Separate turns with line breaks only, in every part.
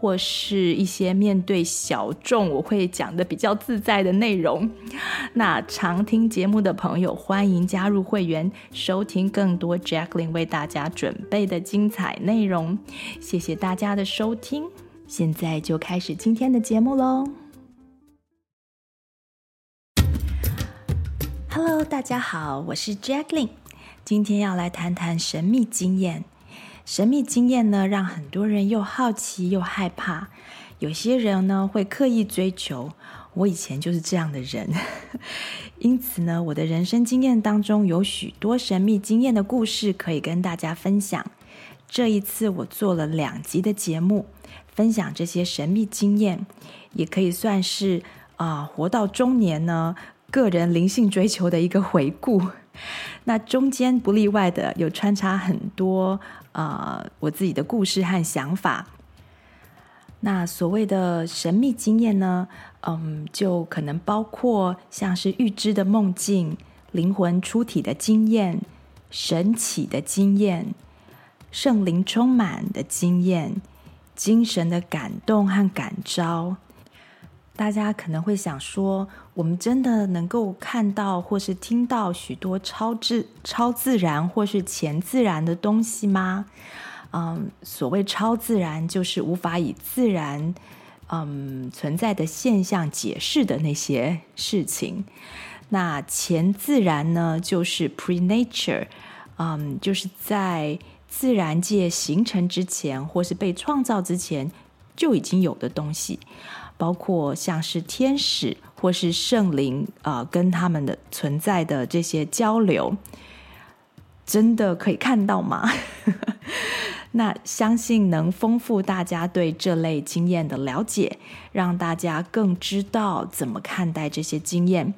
或是一些面对小众，我会讲的比较自在的内容。那常听节目的朋友，欢迎加入会员，收听更多 Jacqueline 为大家准备的精彩内容。谢谢大家的收听，现在就开始今天的节目喽。Hello，大家好，我是 Jacqueline，今天要来谈谈神秘经验。神秘经验呢，让很多人又好奇又害怕。有些人呢，会刻意追求。我以前就是这样的人，因此呢，我的人生经验当中有许多神秘经验的故事可以跟大家分享。这一次我做了两集的节目，分享这些神秘经验，也可以算是啊、活到中年呢，个人灵性追求的一个回顾。那中间不例外的有穿插很多呃我自己的故事和想法。那所谓的神秘经验呢，嗯，就可能包括像是预知的梦境、灵魂出体的经验、神启的经验、圣灵充满的经验、精神的感动和感召。大家可能会想说，我们真的能够看到或是听到许多超自超自然或是前自然的东西吗？嗯，所谓超自然，就是无法以自然嗯存在的现象解释的那些事情。那前自然呢，就是 pre-nature，嗯，就是在自然界形成之前或是被创造之前就已经有的东西。包括像是天使或是圣灵啊、跟他们的存在的这些交流，真的可以看到吗？那相信能丰富大家对这类经验的了解，让大家更知道怎么看待这些经验。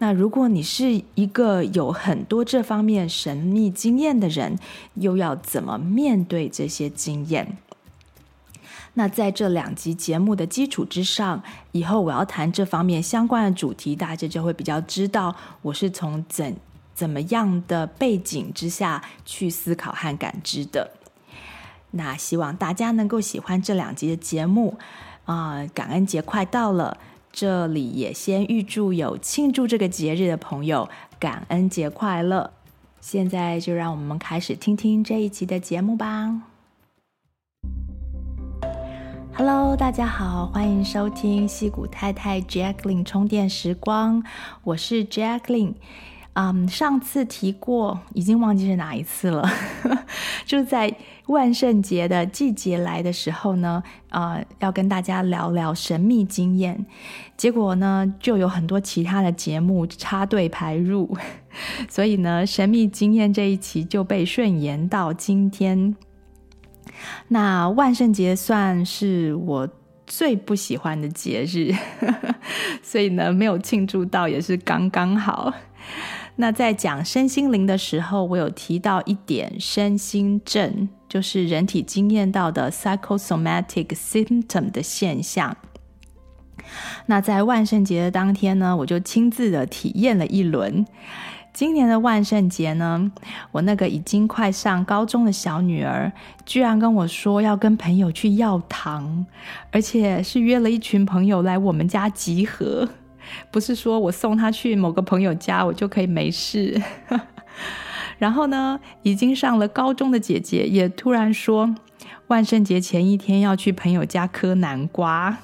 那如果你是一个有很多这方面神秘经验的人，又要怎么面对这些经验？那在这两集节目的基础之上，以后我要谈这方面相关的主题，大家就会比较知道我是从怎怎么样的背景之下去思考和感知的。那希望大家能够喜欢这两集的节目啊、感恩节快到了，这里也先预祝有庆祝这个节日的朋友感恩节快乐。现在就让我们开始听听这一集的节目吧。Hello，大家好，欢迎收听矽谷太太 j a c k l i n 充电时光，我是 Jacklin 嗯，上次提过，已经忘记是哪一次了。就在万圣节的季节来的时候呢，呃，要跟大家聊聊神秘经验。结果呢，就有很多其他的节目插队排入，所以呢，神秘经验这一期就被顺延到今天。那万圣节算是我最不喜欢的节日，所以呢，没有庆祝到也是刚刚好。那在讲身心灵的时候，我有提到一点身心症，就是人体经验到的 psychosomatic symptom 的现象。那在万圣节的当天呢，我就亲自的体验了一轮。今年的万圣节呢，我那个已经快上高中的小女儿，居然跟我说要跟朋友去要糖，而且是约了一群朋友来我们家集合，不是说我送她去某个朋友家，我就可以没事。然后呢，已经上了高中的姐姐也突然说，万圣节前一天要去朋友家磕南瓜。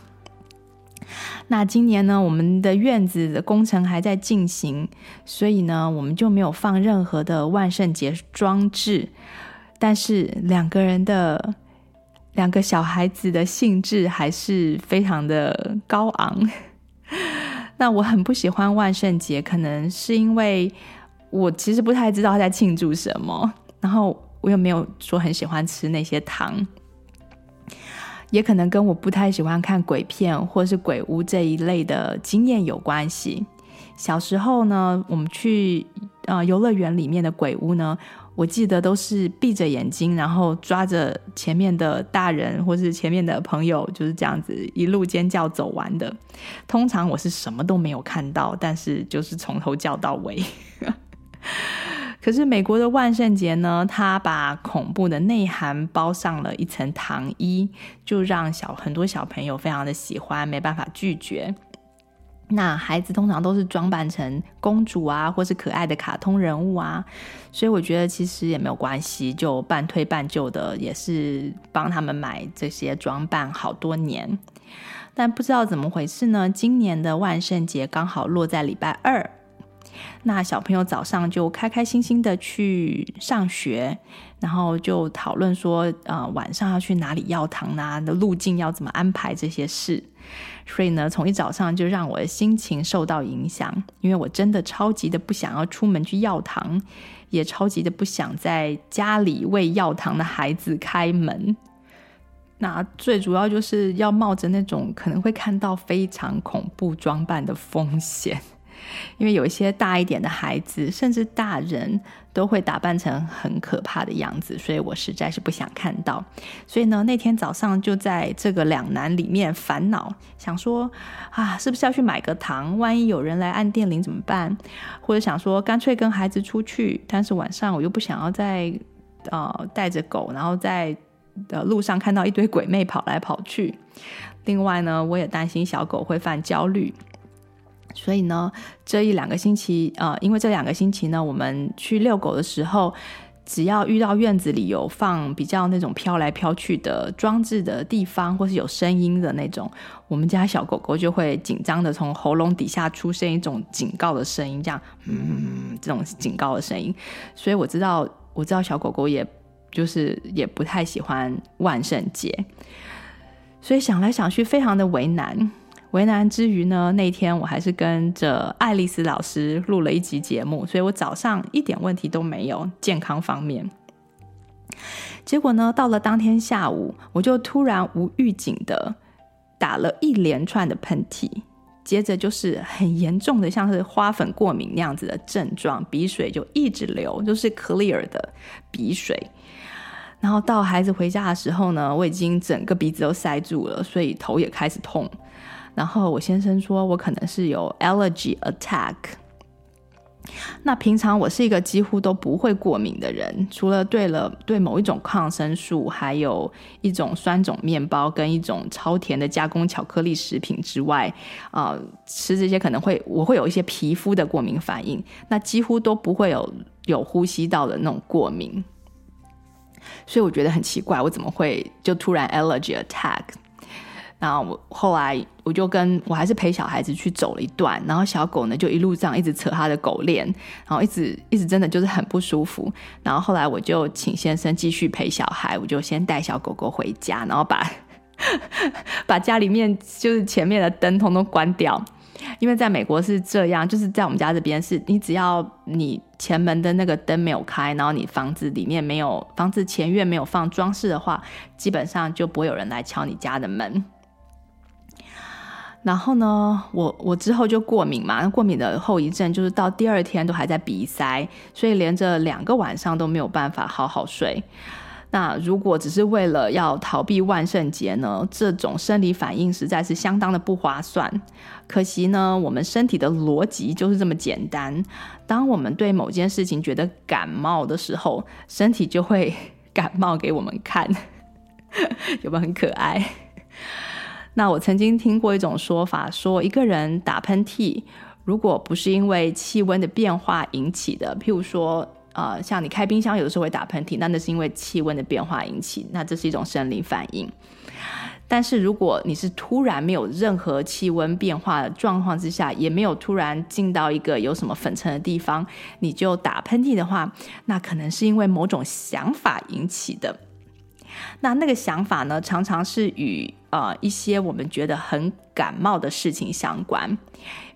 那今年呢，我们的院子的工程还在进行，所以呢，我们就没有放任何的万圣节装置。但是两个人的两个小孩子的兴致还是非常的高昂。那我很不喜欢万圣节，可能是因为我其实不太知道他在庆祝什么，然后我又没有说很喜欢吃那些糖。也可能跟我不太喜欢看鬼片或是鬼屋这一类的经验有关系。小时候呢，我们去呃游乐园里面的鬼屋呢，我记得都是闭着眼睛，然后抓着前面的大人或是前面的朋友，就是这样子一路尖叫走完的。通常我是什么都没有看到，但是就是从头叫到尾。可是美国的万圣节呢，它把恐怖的内涵包上了一层糖衣，就让小很多小朋友非常的喜欢，没办法拒绝。那孩子通常都是装扮成公主啊，或是可爱的卡通人物啊，所以我觉得其实也没有关系，就半推半就的，也是帮他们买这些装扮好多年。但不知道怎么回事呢，今年的万圣节刚好落在礼拜二。那小朋友早上就开开心心的去上学，然后就讨论说，呃，晚上要去哪里要糖啊，的路径要怎么安排这些事。所以呢，从一早上就让我的心情受到影响，因为我真的超级的不想要出门去要糖，也超级的不想在家里为要糖的孩子开门。那最主要就是要冒着那种可能会看到非常恐怖装扮的风险。因为有一些大一点的孩子，甚至大人都会打扮成很可怕的样子，所以我实在是不想看到。所以呢，那天早上就在这个两难里面烦恼，想说啊，是不是要去买个糖？万一有人来按电铃怎么办？或者想说干脆跟孩子出去，但是晚上我又不想要再呃带着狗，然后在的路上看到一堆鬼魅跑来跑去。另外呢，我也担心小狗会犯焦虑。所以呢，这一两个星期，呃，因为这两个星期呢，我们去遛狗的时候，只要遇到院子里有放比较那种飘来飘去的装置的地方，或是有声音的那种，我们家小狗狗就会紧张的从喉咙底下出现一种警告的声音，这样，嗯，这种警告的声音。所以我知道，我知道小狗狗也就是也不太喜欢万圣节，所以想来想去，非常的为难。为难之余呢，那天我还是跟着爱丽丝老师录了一集节目，所以我早上一点问题都没有，健康方面。结果呢，到了当天下午，我就突然无预警的打了一连串的喷嚏，接着就是很严重的，像是花粉过敏那样子的症状，鼻水就一直流，就是 clear 的鼻水。然后到孩子回家的时候呢，我已经整个鼻子都塞住了，所以头也开始痛。然后我先生说，我可能是有 allergy attack。那平常我是一个几乎都不会过敏的人，除了对了对某一种抗生素，还有一种酸种面包跟一种超甜的加工巧克力食品之外，啊、吃这些可能会我会有一些皮肤的过敏反应，那几乎都不会有有呼吸道的那种过敏。所以我觉得很奇怪，我怎么会就突然 allergy attack？然后我后来我就跟我还是陪小孩子去走了一段，然后小狗呢就一路上一直扯他的狗链，然后一直一直真的就是很不舒服。然后后来我就请先生继续陪小孩，我就先带小狗狗回家，然后把 把家里面就是前面的灯通通关掉，因为在美国是这样，就是在我们家这边是你只要你前门的那个灯没有开，然后你房子里面没有房子前院没有放装饰的话，基本上就不会有人来敲你家的门。然后呢，我我之后就过敏嘛，那过敏的后遗症就是到第二天都还在鼻塞，所以连着两个晚上都没有办法好好睡。那如果只是为了要逃避万圣节呢，这种生理反应实在是相当的不划算。可惜呢，我们身体的逻辑就是这么简单。当我们对某件事情觉得感冒的时候，身体就会 感冒给我们看，有没有很可爱？那我曾经听过一种说法，说一个人打喷嚏，如果不是因为气温的变化引起的，譬如说，呃，像你开冰箱有的时候会打喷嚏，那那是因为气温的变化引起，那这是一种生理反应。但是如果你是突然没有任何气温变化的状况之下，也没有突然进到一个有什么粉尘的地方，你就打喷嚏的话，那可能是因为某种想法引起的。那那个想法呢，常常是与呃一些我们觉得很感冒的事情相关。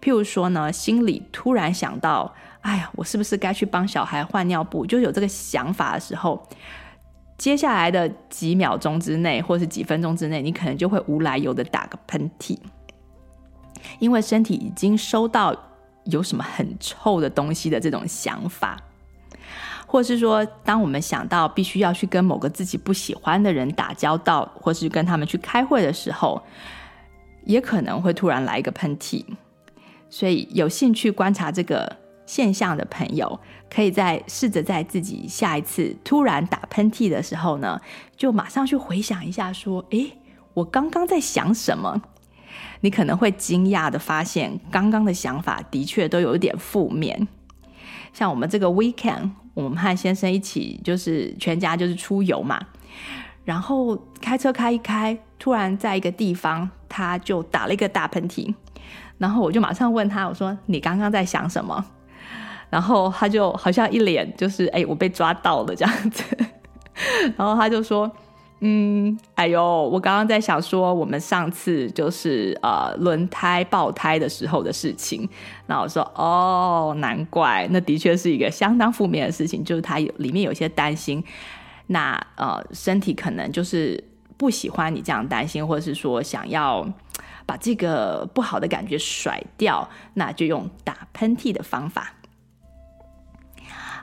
譬如说呢，心里突然想到，哎呀，我是不是该去帮小孩换尿布？就有这个想法的时候，接下来的几秒钟之内，或是几分钟之内，你可能就会无来由的打个喷嚏，因为身体已经收到有什么很臭的东西的这种想法，或是说，当我们想到必须要去跟某个自己不喜欢的人打交道，或是跟他们去开会的时候，也可能会突然来一个喷嚏。所以，有兴趣观察这个现象的朋友，可以在试着在自己下一次突然打喷嚏的时候呢，就马上去回想一下，说：“诶，我刚刚在想什么？”你可能会惊讶的发现，刚刚的想法的确都有点负面。像我们这个 weekend，我们和先生一起就是全家就是出游嘛，然后开车开一开，突然在一个地方他就打了一个大喷嚏，然后我就马上问他，我说：“你刚刚在想什么？”然后他就好像一脸就是哎，我被抓到了这样子。然后他就说：“嗯，哎呦，我刚刚在想说我们上次就是呃轮胎爆胎的时候的事情。”然后我说：“哦，难怪，那的确是一个相当负面的事情，就是他有里面有些担心，那呃身体可能就是不喜欢你这样担心，或者是说想要把这个不好的感觉甩掉，那就用打喷嚏的方法。”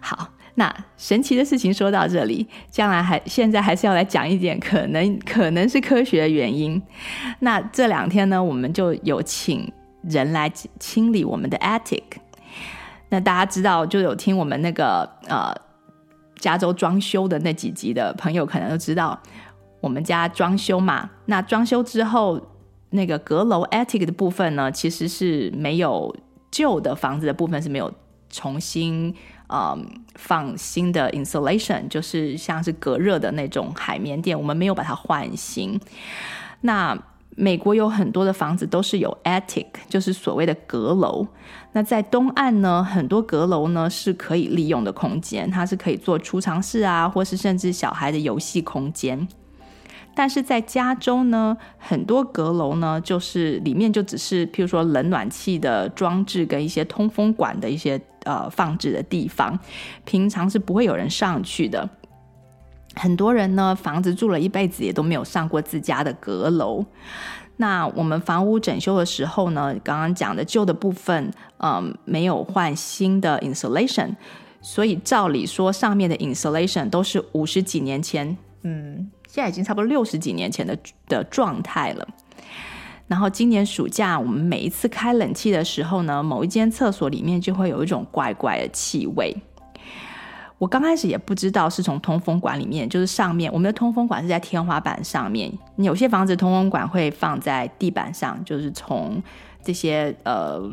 好，那神奇的事情说到这里，将来还现在还是要来讲一点可能可能是科学的原因。那这两天呢，我们就有请人来清理我们的 attic。那大家知道，就有听我们那个呃加州装修的那几集的朋友，可能都知道我们家装修嘛。那装修之后，那个阁楼 attic 的部分呢，其实是没有旧的房子的部分是没有重新。嗯，放新的 insulation，就是像是隔热的那种海绵垫，我们没有把它换新。那美国有很多的房子都是有 attic，就是所谓的阁楼。那在东岸呢，很多阁楼呢是可以利用的空间，它是可以做储藏室啊，或是甚至小孩的游戏空间。但是在加州呢，很多阁楼呢，就是里面就只是，譬如说冷暖气的装置跟一些通风管的一些呃放置的地方，平常是不会有人上去的。很多人呢，房子住了一辈子也都没有上过自家的阁楼。那我们房屋整修的时候呢，刚刚讲的旧的部分，嗯、没有换新的 insulation，所以照理说上面的 insulation 都是五十几年前，嗯。现在已经差不多六十几年前的的状态了。然后今年暑假，我们每一次开冷气的时候呢，某一间厕所里面就会有一种怪怪的气味。我刚开始也不知道是从通风管里面，就是上面我们的通风管是在天花板上面，有些房子通风管会放在地板上，就是从这些呃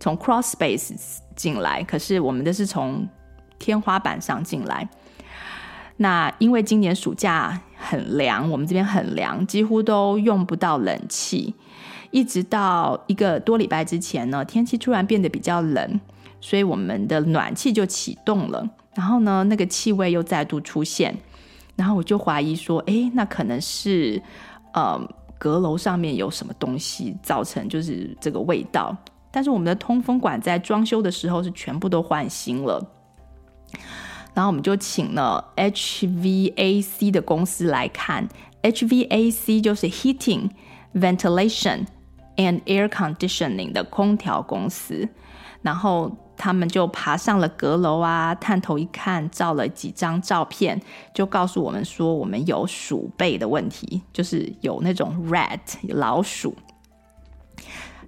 从 cross space 进来，可是我们的是从天花板上进来。那因为今年暑假很凉，我们这边很凉，几乎都用不到冷气。一直到一个多礼拜之前呢，天气突然变得比较冷，所以我们的暖气就启动了。然后呢，那个气味又再度出现，然后我就怀疑说，哎，那可能是呃阁楼上面有什么东西造成就是这个味道。但是我们的通风管在装修的时候是全部都换新了。然后我们就请了 HVAC 的公司来看，HVAC 就是 Heating, Ventilation and Air Conditioning 的空调公司。然后他们就爬上了阁楼啊，探头一看，照了几张照片，就告诉我们说，我们有鼠辈的问题，就是有那种 rat 老鼠。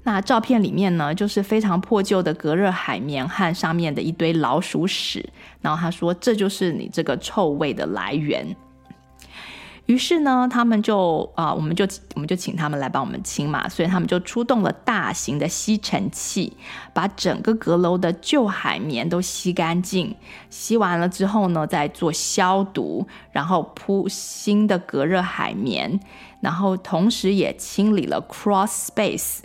那照片里面呢，就是非常破旧的隔热海绵和上面的一堆老鼠屎。然后他说：“这就是你这个臭味的来源。”于是呢，他们就啊、我们就我们就请他们来帮我们清嘛。所以他们就出动了大型的吸尘器，把整个阁楼的旧海绵都吸干净。吸完了之后呢，再做消毒，然后铺新的隔热海绵，然后同时也清理了 cross space。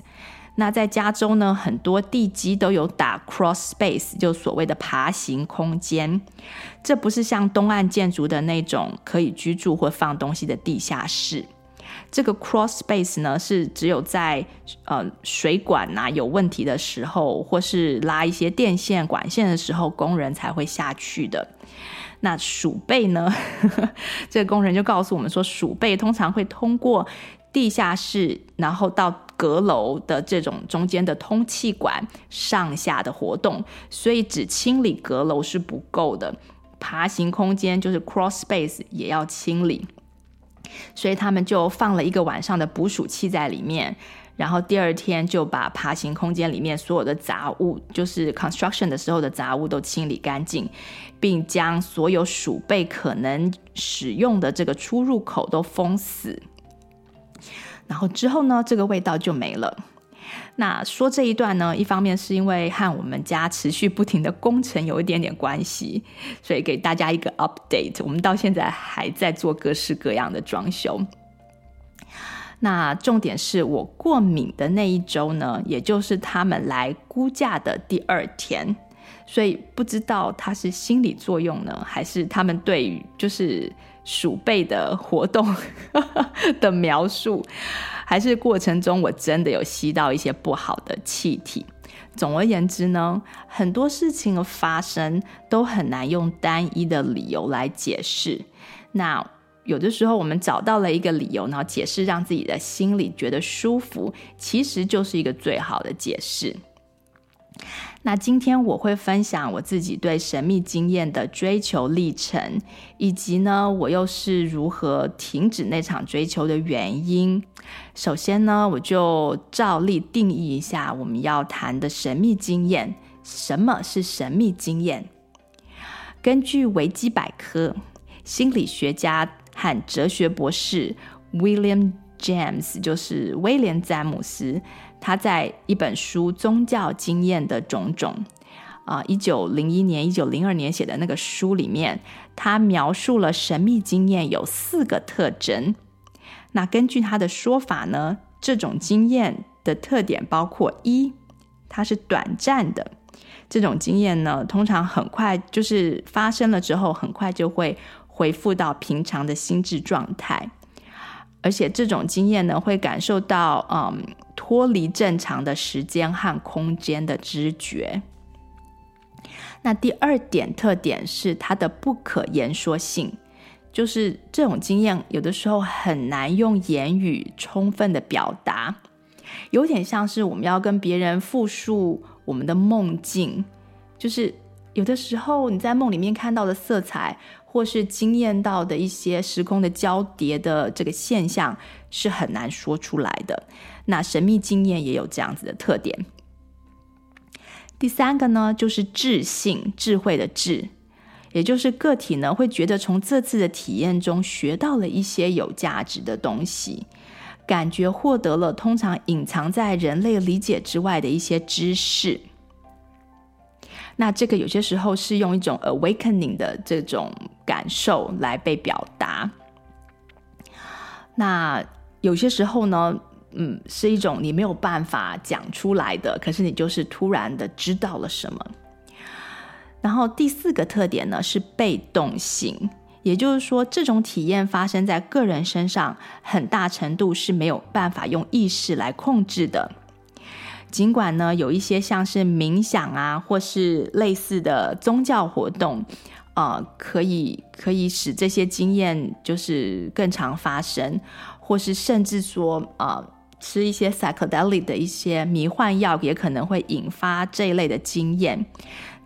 那在加州呢，很多地基都有打 cross space，就所谓的爬行空间。这不是像东岸建筑的那种可以居住或放东西的地下室。这个 cross space 呢，是只有在呃水管呐、啊、有问题的时候，或是拉一些电线管线的时候，工人才会下去的。那鼠辈呢？这个工人就告诉我们说，鼠辈通常会通过地下室，然后到阁楼的这种中间的通气管上下的活动，所以只清理阁楼是不够的，爬行空间就是 crawl space 也要清理，所以他们就放了一个晚上的捕鼠器在里面。然后第二天就把爬行空间里面所有的杂物，就是 construction 的时候的杂物都清理干净，并将所有鼠辈可能使用的这个出入口都封死。然后之后呢，这个味道就没了。那说这一段呢，一方面是因为和我们家持续不停的工程有一点点关系，所以给大家一个 update。我们到现在还在做各式各样的装修。那重点是我过敏的那一周呢，也就是他们来估价的第二天，所以不知道它是心理作用呢，还是他们对于就是鼠辈的活动的描述，还是过程中我真的有吸到一些不好的气体。总而言之呢，很多事情的发生都很难用单一的理由来解释。那。有的时候，我们找到了一个理由，然后解释，让自己的心里觉得舒服，其实就是一个最好的解释。那今天我会分享我自己对神秘经验的追求历程，以及呢，我又是如何停止那场追求的原因。首先呢，我就照例定义一下我们要谈的神秘经验。什么是神秘经验？根据维基百科，心理学家。和哲学博士 William James，就是威廉·詹姆斯，他在一本书《宗教经验的种种》啊，一九零一年、一九零二年写的那个书里面，他描述了神秘经验有四个特征。那根据他的说法呢，这种经验的特点包括一，它是短暂的。这种经验呢，通常很快就是发生了之后，很快就会。恢复到平常的心智状态，而且这种经验呢，会感受到嗯脱离正常的时间和空间的知觉。那第二点特点是它的不可言说性，就是这种经验有的时候很难用言语充分的表达，有点像是我们要跟别人复述我们的梦境，就是有的时候你在梦里面看到的色彩。或是经验到的一些时空的交叠的这个现象是很难说出来的。那神秘经验也有这样子的特点。第三个呢，就是智性，智慧的智，也就是个体呢会觉得从这次的体验中学到了一些有价值的东西，感觉获得了通常隐藏在人类理解之外的一些知识。那这个有些时候是用一种 awakening 的这种感受来被表达。那有些时候呢，嗯，是一种你没有办法讲出来的，可是你就是突然的知道了什么。然后第四个特点呢是被动性，也就是说，这种体验发生在个人身上，很大程度是没有办法用意识来控制的。尽管呢，有一些像是冥想啊，或是类似的宗教活动，呃，可以可以使这些经验就是更常发生，或是甚至说，呃，吃一些 psychedelic 的一些迷幻药，也可能会引发这一类的经验，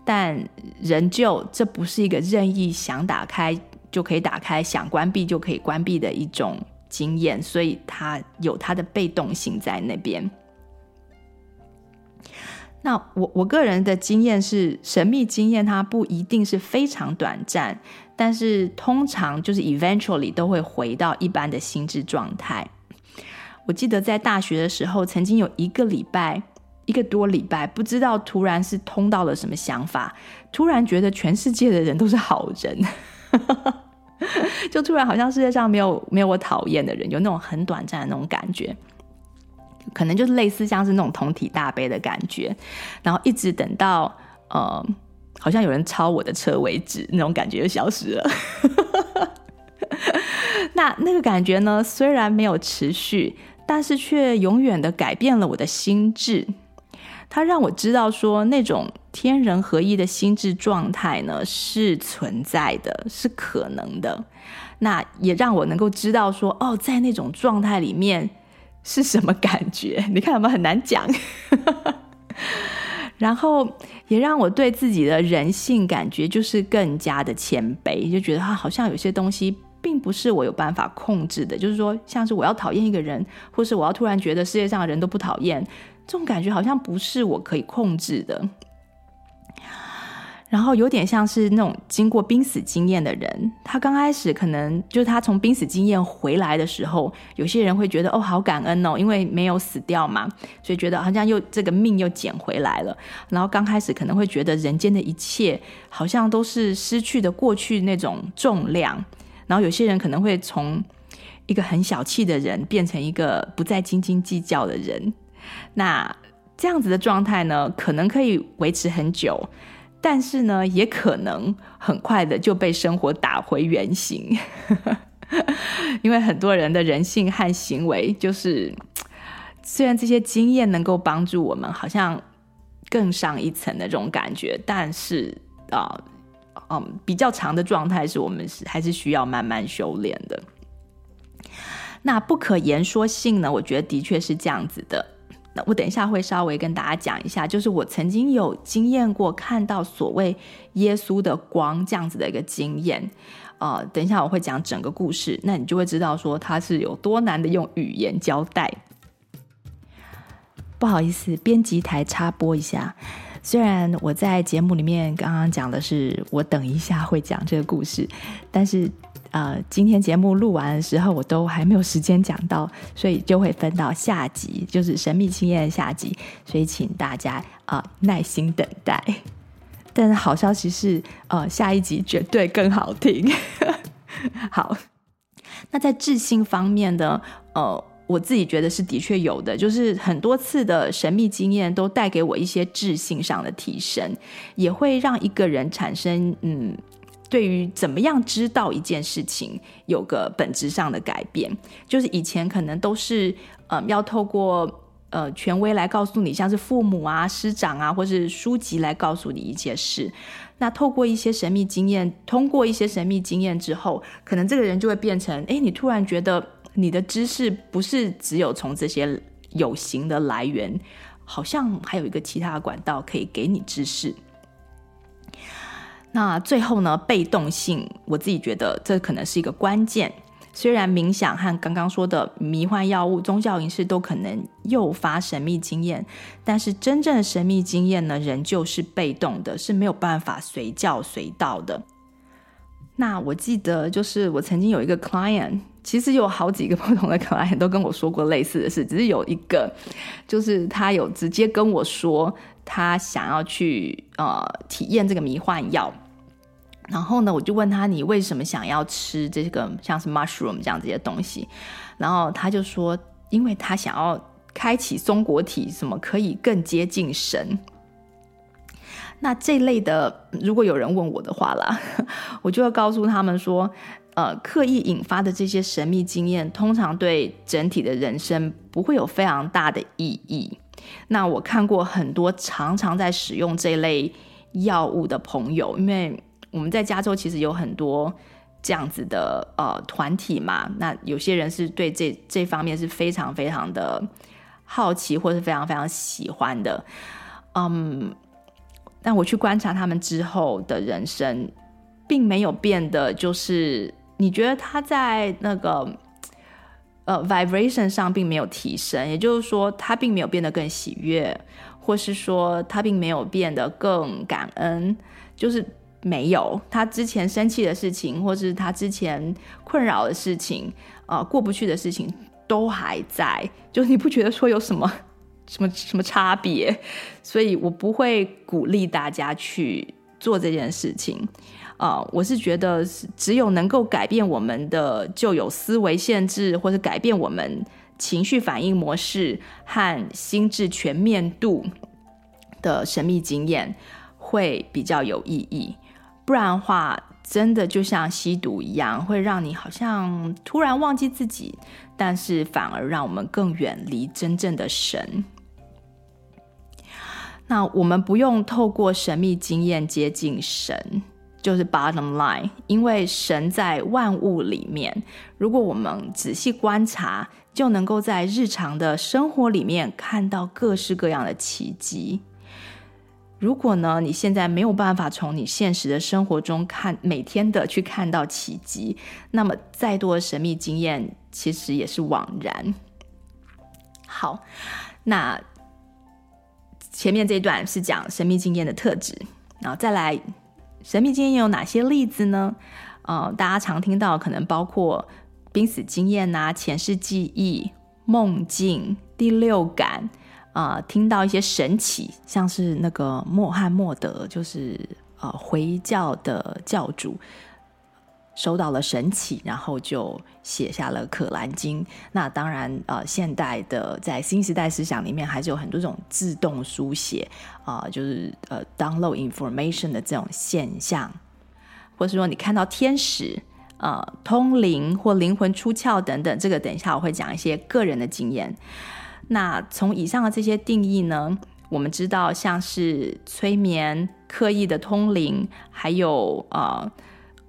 但仍旧这不是一个任意想打开就可以打开，想关闭就可以关闭的一种经验，所以它有它的被动性在那边。那我我个人的经验是，神秘经验它不一定是非常短暂，但是通常就是 eventually 都会回到一般的心智状态。我记得在大学的时候，曾经有一个礼拜，一个多礼拜，不知道突然是通到了什么想法，突然觉得全世界的人都是好人，就突然好像世界上没有没有我讨厌的人，有那种很短暂的那种感觉。可能就是类似像是那种同体大悲的感觉，然后一直等到呃，好像有人超我的车为止，那种感觉就消失了。那那个感觉呢，虽然没有持续，但是却永远的改变了我的心智。它让我知道说，那种天人合一的心智状态呢，是存在的，是可能的。那也让我能够知道说，哦，在那种状态里面是什么感觉？你看有没有很难讲？然后也让我对自己的人性感觉就是更加的谦卑，就觉得他好像有些东西并不是我有办法控制的。就是说，像是我要讨厌一个人，或是我要突然觉得世界上的人都不讨厌，这种感觉好像不是我可以控制的。然后有点像是那种经过濒死经验的人，他刚开始可能就是他从濒死经验回来的时候，有些人会觉得哦，好感恩哦，因为没有死掉嘛，所以觉得好像又这个命又捡回来了。然后刚开始可能会觉得人间的一切好像都是失去的过去那种重量。然后有些人可能会从一个很小气的人变成一个不再斤斤计较的人。那这样子的状态呢，可能可以维持很久。但是呢，也可能很快的就被生活打回原形，因为很多人的人性和行为，就是虽然这些经验能够帮助我们，好像更上一层的这种感觉，但是啊，嗯，比较长的状态是我们是还是需要慢慢修炼的。那不可言说性呢，我觉得的确是这样子的。那我等一下会稍微跟大家讲一下，就是我曾经有经验过看到所谓耶稣的光这样子的一个经验，呃，等一下我会讲整个故事，那你就会知道说它是有多难的用语言交代。不好意思，编辑台插播一下，虽然我在节目里面刚刚讲的是我等一下会讲这个故事，但是。呃，今天节目录完的时候，我都还没有时间讲到，所以就会分到下集，就是神秘经验的下集，所以请大家啊、耐心等待。但是好消息是，呃，下一集绝对更好听。好，那在智性方面呢，呃，我自己觉得是的确有的，就是很多次的神秘经验都带给我一些智性上的提升，也会让一个人产生嗯。对于怎么样知道一件事情，有个本质上的改变，就是以前可能都是呃要透过呃权威来告诉你，像是父母啊、师长啊，或是书籍来告诉你一些事。那透过一些神秘经验，通过一些神秘经验之后，可能这个人就会变成，哎，你突然觉得你的知识不是只有从这些有形的来源，好像还有一个其他的管道可以给你知识。那最后呢，被动性，我自己觉得这可能是一个关键。虽然冥想和刚刚说的迷幻药物、宗教仪式都可能诱发神秘经验，但是真正的神秘经验呢，仍旧是被动的，是没有办法随叫随到的。那我记得，就是我曾经有一个 client，其实有好几个不同的 client 都跟我说过类似的事，只是有一个，就是他有直接跟我说，他想要去呃体验这个迷幻药。然后呢，我就问他，你为什么想要吃这个像是 mushroom 这样这些东西？然后他就说，因为他想要开启松果体，什么可以更接近神。那这类的，如果有人问我的话啦，我就要告诉他们说，呃，刻意引发的这些神秘经验，通常对整体的人生不会有非常大的意义。那我看过很多常常在使用这类药物的朋友，因为。我们在加州其实有很多这样子的呃团体嘛，那有些人是对这这方面是非常非常的好奇，或是非常非常喜欢的，嗯，但我去观察他们之后的人生，并没有变得就是你觉得他在那个呃 vibration 上并没有提升，也就是说他并没有变得更喜悦，或是说他并没有变得更感恩，就是。没有，他之前生气的事情，或是他之前困扰的事情，呃，过不去的事情都还在，就你不觉得说有什么 什么什么差别？所以我不会鼓励大家去做这件事情，啊、我是觉得只有能够改变我们的旧有思维限制，或者改变我们情绪反应模式和心智全面度的神秘经验，会比较有意义。不然的话，真的就像吸毒一样，会让你好像突然忘记自己，但是反而让我们更远离真正的神。那我们不用透过神秘经验接近神，就是 bottom line，因为神在万物里面。如果我们仔细观察，就能够在日常的生活里面看到各式各样的奇迹。如果呢，你现在没有办法从你现实的生活中看每天的去看到奇迹，那么再多的神秘经验其实也是枉然。好，那前面这一段是讲神秘经验的特质，然后再来神秘经验有哪些例子呢？呃，大家常听到可能包括濒死经验啊、前世记忆、梦境、第六感。啊、听到一些神奇，像是那个穆罕默德，就是呃回教的教主，收到了神奇，然后就写下了《可兰经》。那当然，呃，现代的在新时代思想里面，还是有很多种自动书写啊、就是呃 download information 的这种现象，或是说你看到天使、呃通灵或灵魂出窍等等，这个等一下我会讲一些个人的经验。那从以上的这些定义呢，我们知道像是催眠、刻意的通灵，还有啊、呃，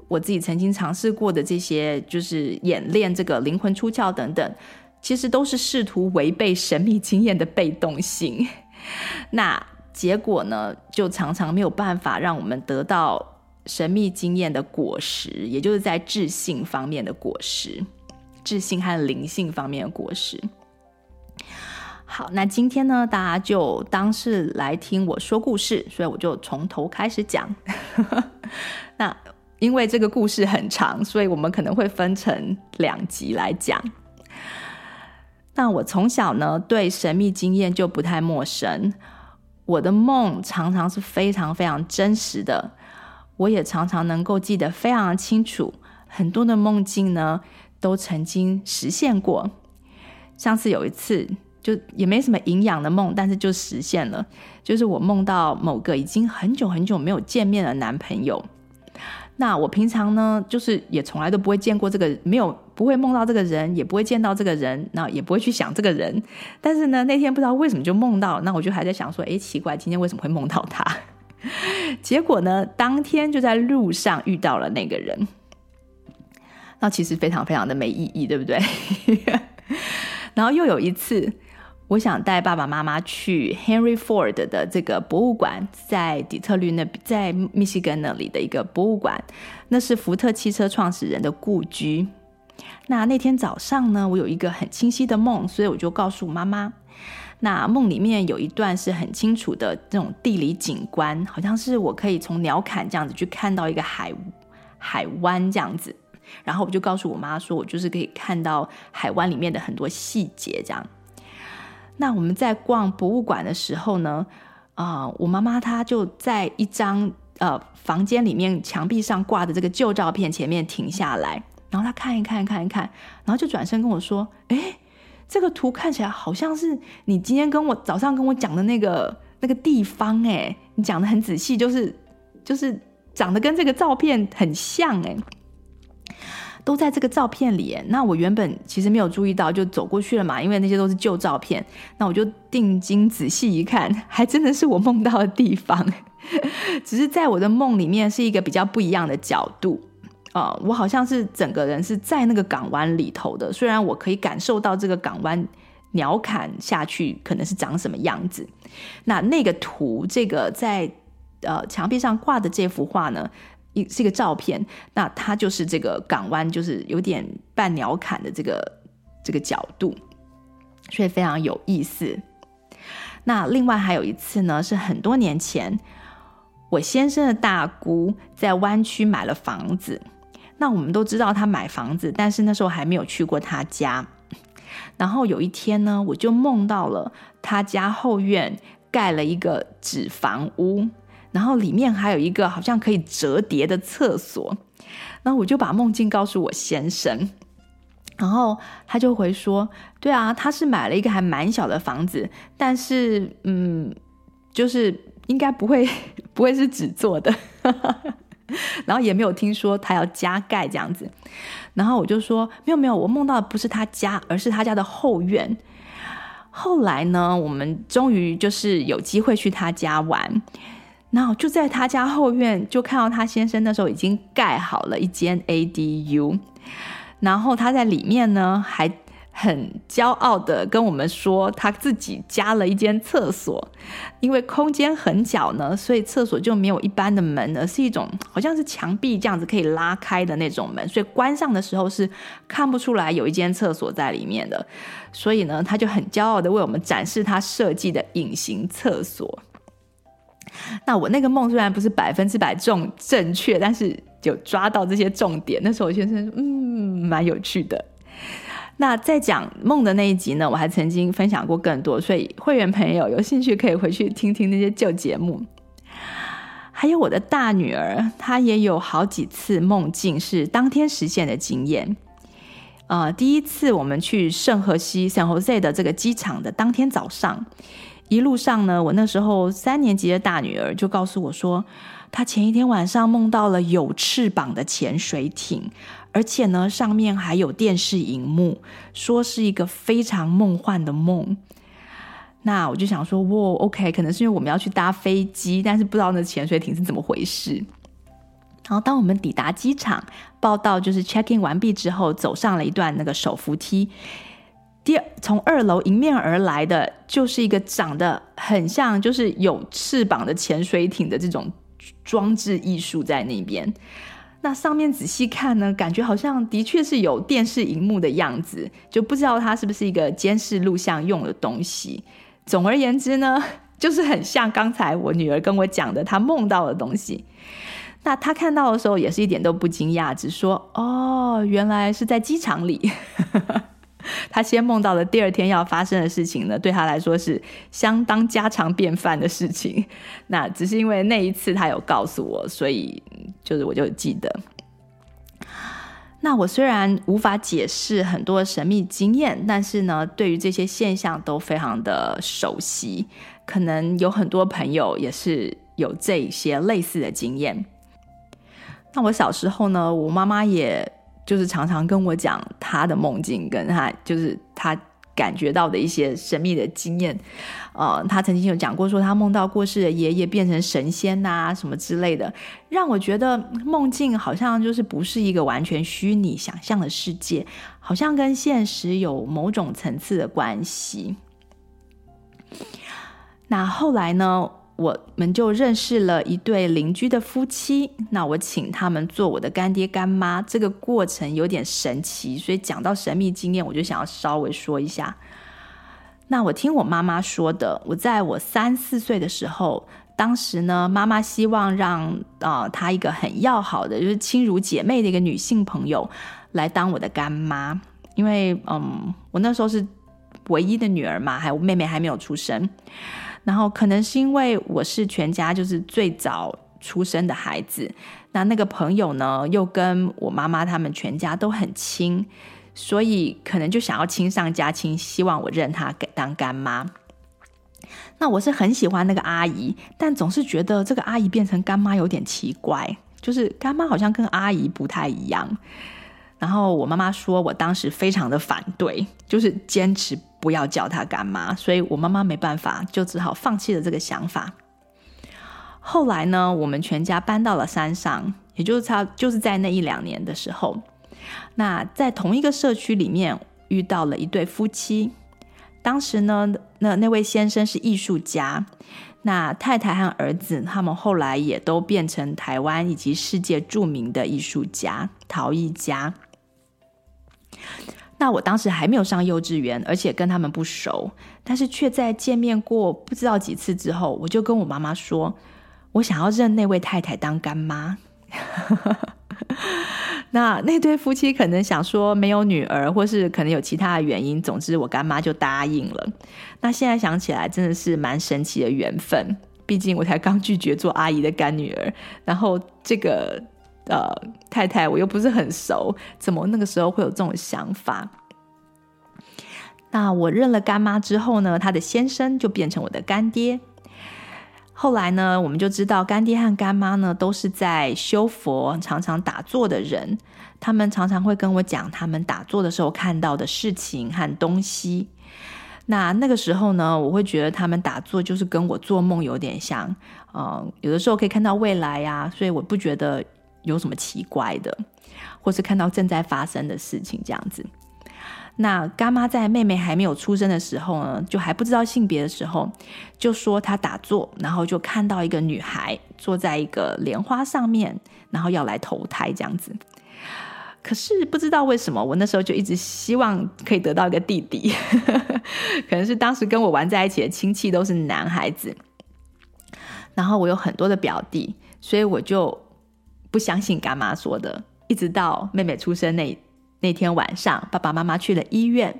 我自己曾经尝试过的这些，就是演练这个灵魂出窍等等，其实都是试图违背神秘经验的被动性。那结果呢，就常常没有办法让我们得到神秘经验的果实，也就是在智性方面的果实，智性和灵性方面的果实。好，那今天呢，大家就当是来听我说故事，所以我就从头开始讲。那因为这个故事很长，所以我们可能会分成两集来讲。那我从小呢，对神秘经验就不太陌生，我的梦常常是非常非常真实的，我也常常能够记得非常清楚，很多的梦境呢都曾经实现过。上次有一次。就也没什么营养的梦，但是就实现了。就是我梦到某个已经很久很久没有见面的男朋友。那我平常呢，就是也从来都不会见过这个，没有不会梦到这个人，也不会见到这个人，那也不会去想这个人。但是呢，那天不知道为什么就梦到，那我就还在想说，哎，奇怪，今天为什么会梦到他？结果呢，当天就在路上遇到了那个人。那其实非常非常的没意义，对不对？然后又有一次。我想带爸爸妈妈去 Henry Ford 的这个博物馆，在底特律那，在密西根那里的一个博物馆，那是福特汽车创始人的故居。那那天早上呢，我有一个很清晰的梦，所以我就告诉妈妈。那梦里面有一段是很清楚的这种地理景观，好像是我可以从鸟瞰这样子去看到一个海海湾这样子。然后我就告诉我妈说，我就是可以看到海湾里面的很多细节这样。那我们在逛博物馆的时候呢，啊、我妈妈她就在一张呃房间里面墙壁上挂的这个旧照片前面停下来，然后她看一看，看一看，然后就转身跟我说：“诶，这个图看起来好像是你今天跟我早上跟我讲的那个那个地方，诶，你讲得很仔细，就是就是长得跟这个照片很像，诶。”都在这个照片里，那我原本其实没有注意到，就走过去了嘛，因为那些都是旧照片。那我就定睛仔细一看，还真的是我梦到的地方，只是在我的梦里面是一个比较不一样的角度、呃，我好像是整个人是在那个港湾里头的，虽然我可以感受到这个港湾鸟瞰下去可能是长什么样子。那那个图，这个在呃墙壁上挂的这幅画呢，一是一个照片，那它就是这个港湾，就是有点半鸟瞰的这个这个角度，所以非常有意思。那另外还有一次呢，是很多年前，我先生的大姑在湾区买了房子。那我们都知道他买房子，但是那时候还没有去过他家。然后有一天呢，我就梦到了他家后院盖了一个纸房屋。然后里面还有一个好像可以折叠的厕所，然后我就把梦境告诉我先生，然后他就回说：“对啊，他是买了一个还蛮小的房子，但是嗯，就是应该不会 不会是纸做的，然后也没有听说他要加盖这样子。”然后我就说：“没有没有，我梦到的不是他家，而是他家的后院。”后来呢，我们终于就是有机会去他家玩，然后就在他家后院，就看到他先生那时候已经盖好了一间 ADU，然后他在里面呢还。很骄傲的跟我们说，他自己加了一间厕所，因为空间很小呢，所以厕所就没有一般的门，而是一种好像是墙壁这样子可以拉开的那种门，所以关上的时候是看不出来有一间厕所在里面的。所以呢，他就很骄傲的为我们展示他设计的隐形厕所。那我那个梦虽然不是百分之百正正确，但是有抓到这些重点。那时候我先生说，嗯，蛮有趣的。那在讲梦的那一集呢，我还曾经分享过更多，所以会员朋友有兴趣可以回去听听那些旧节目。还有我的大女儿，她也有好几次梦境是当天实现的经验。呃，第一次我们去圣荷西 （San Jose） 的这个机场的当天早上，一路上呢，我那时候三年级的大女儿就告诉我说，她前一天晚上梦到了有翅膀的潜水艇。而且呢，上面还有电视荧幕，说是一个非常梦幻的梦。那我就想说，哇，OK，可能是因为我们要去搭飞机，但是不知道那潜水艇是怎么回事。然后，当我们抵达机场，报到就是 check in 完毕之后，走上了一段那个手扶梯。第二，从二楼迎面而来的就是一个长得很像就是有翅膀的潜水艇的这种装置艺术在那边。那上面仔细看呢，感觉好像的确是有电视荧幕的样子，就不知道它是不是一个监视录像用的东西。总而言之呢，就是很像刚才我女儿跟我讲的她梦到的东西。那她看到的时候也是一点都不惊讶，只说：“哦，原来是在机场里。” 他先梦到的第二天要发生的事情呢，对他来说是相当家常便饭的事情。那只是因为那一次他有告诉我，所以就是我就记得。那我虽然无法解释很多神秘经验，但是呢，对于这些现象都非常的熟悉。可能有很多朋友也是有这些类似的经验。那我小时候呢，我妈妈也。就是常常跟我讲他的梦境，跟他就是他感觉到的一些神秘的经验。呃，他曾经有讲过，说他梦到过世的爷爷变成神仙呐、啊，什么之类的，让我觉得梦境好像就是不是一个完全虚拟想象的世界，好像跟现实有某种层次的关系。那后来呢？我们就认识了一对邻居的夫妻，那我请他们做我的干爹干妈，这个过程有点神奇，所以讲到神秘经验，我就想要稍微说一下。那我听我妈妈说的，我在我三四岁的时候，当时呢，妈妈希望让呃她一个很要好的，就是亲如姐妹的一个女性朋友来当我的干妈，因为嗯，我那时候是唯一的女儿嘛，还有妹妹还没有出生。然后可能是因为我是全家就是最早出生的孩子，那那个朋友呢又跟我妈妈他们全家都很亲，所以可能就想要亲上加亲，希望我认她当干妈。那我是很喜欢那个阿姨，但总是觉得这个阿姨变成干妈有点奇怪，就是干妈好像跟阿姨不太一样。然后我妈妈说我当时非常的反对，就是坚持不要叫她干妈，所以我妈妈没办法，就只好放弃了这个想法。后来呢，我们全家搬到了山上，也就是差就是在那一两年的时候，那在同一个社区里面遇到了一对夫妻。当时呢，那那位先生是艺术家，那太太和儿子他们后来也都变成台湾以及世界著名的艺术家、陶艺家。那我当时还没有上幼稚园，而且跟他们不熟，但是却在见面过不知道几次之后，我就跟我妈妈说，我想要认那位太太当干妈。那那对夫妻可能想说没有女儿，或是可能有其他的原因，总之我干妈就答应了。那现在想起来真的是蛮神奇的缘分，毕竟我才刚拒绝做阿姨的干女儿，然后这个。呃，太太，我又不是很熟，怎么那个时候会有这种想法？那我认了干妈之后呢，她的先生就变成我的干爹。后来呢，我们就知道干爹和干妈呢都是在修佛、常常打坐的人。他们常常会跟我讲他们打坐的时候看到的事情和东西。那那个时候呢，我会觉得他们打坐就是跟我做梦有点像，嗯、呃，有的时候可以看到未来呀、啊，所以我不觉得有什么奇怪的，或是看到正在发生的事情这样子。那干妈在妹妹还没有出生的时候呢，就还不知道性别的时候，就说她打坐，然后就看到一个女孩坐在一个莲花上面，然后要来投胎这样子。可是不知道为什么，我那时候就一直希望可以得到一个弟弟，可能是当时跟我玩在一起的亲戚都是男孩子，然后我有很多的表弟，所以我就不相信干妈说的，一直到妹妹出生那那天晚上，爸爸妈妈去了医院，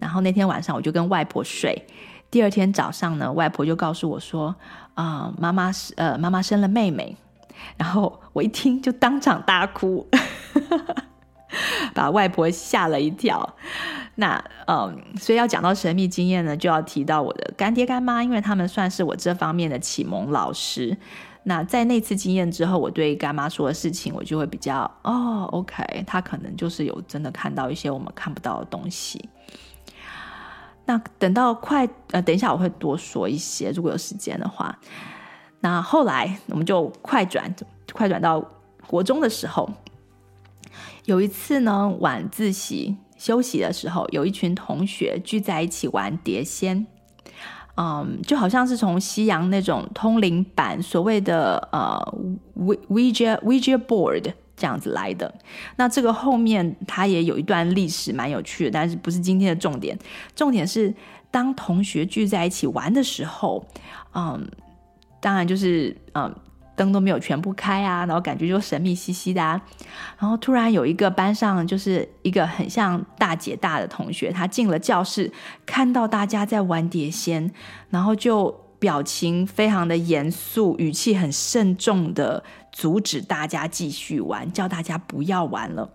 然后那天晚上我就跟外婆睡，第二天早上呢，外婆就告诉我说，啊、呃，妈妈是呃妈妈生了妹妹，然后我一听就当场大哭。把外婆吓了一跳。那嗯，所以要讲到神秘经验呢，就要提到我的干爹干妈，因为他们算是我这方面的启蒙老师。那在那次经验之后，我对干妈说的事情，我就会比较哦，OK，她可能就是有真的看到一些我们看不到的东西。那等到快呃，等一下我会多说一些，如果有时间的话。那后来我们就快转快转到国中的时候。有一次呢，晚自习休息的时候，有一群同学聚在一起玩碟仙，嗯，就好像是从西洋那种通灵版所谓的呃 Ouija Ouija board 这样子来的。那这个后面它也有一段历史，蛮有趣的，但是不是今天的重点。重点是当同学聚在一起玩的时候，嗯，当然就是嗯。灯都没有全部开啊，然后感觉就神秘兮兮的啊。然后突然有一个班上就是一个很像大姐大的同学，他进了教室，看到大家在玩碟仙，然后就表情非常的严肃，语气很慎重的阻止大家继续玩，叫大家不要玩了。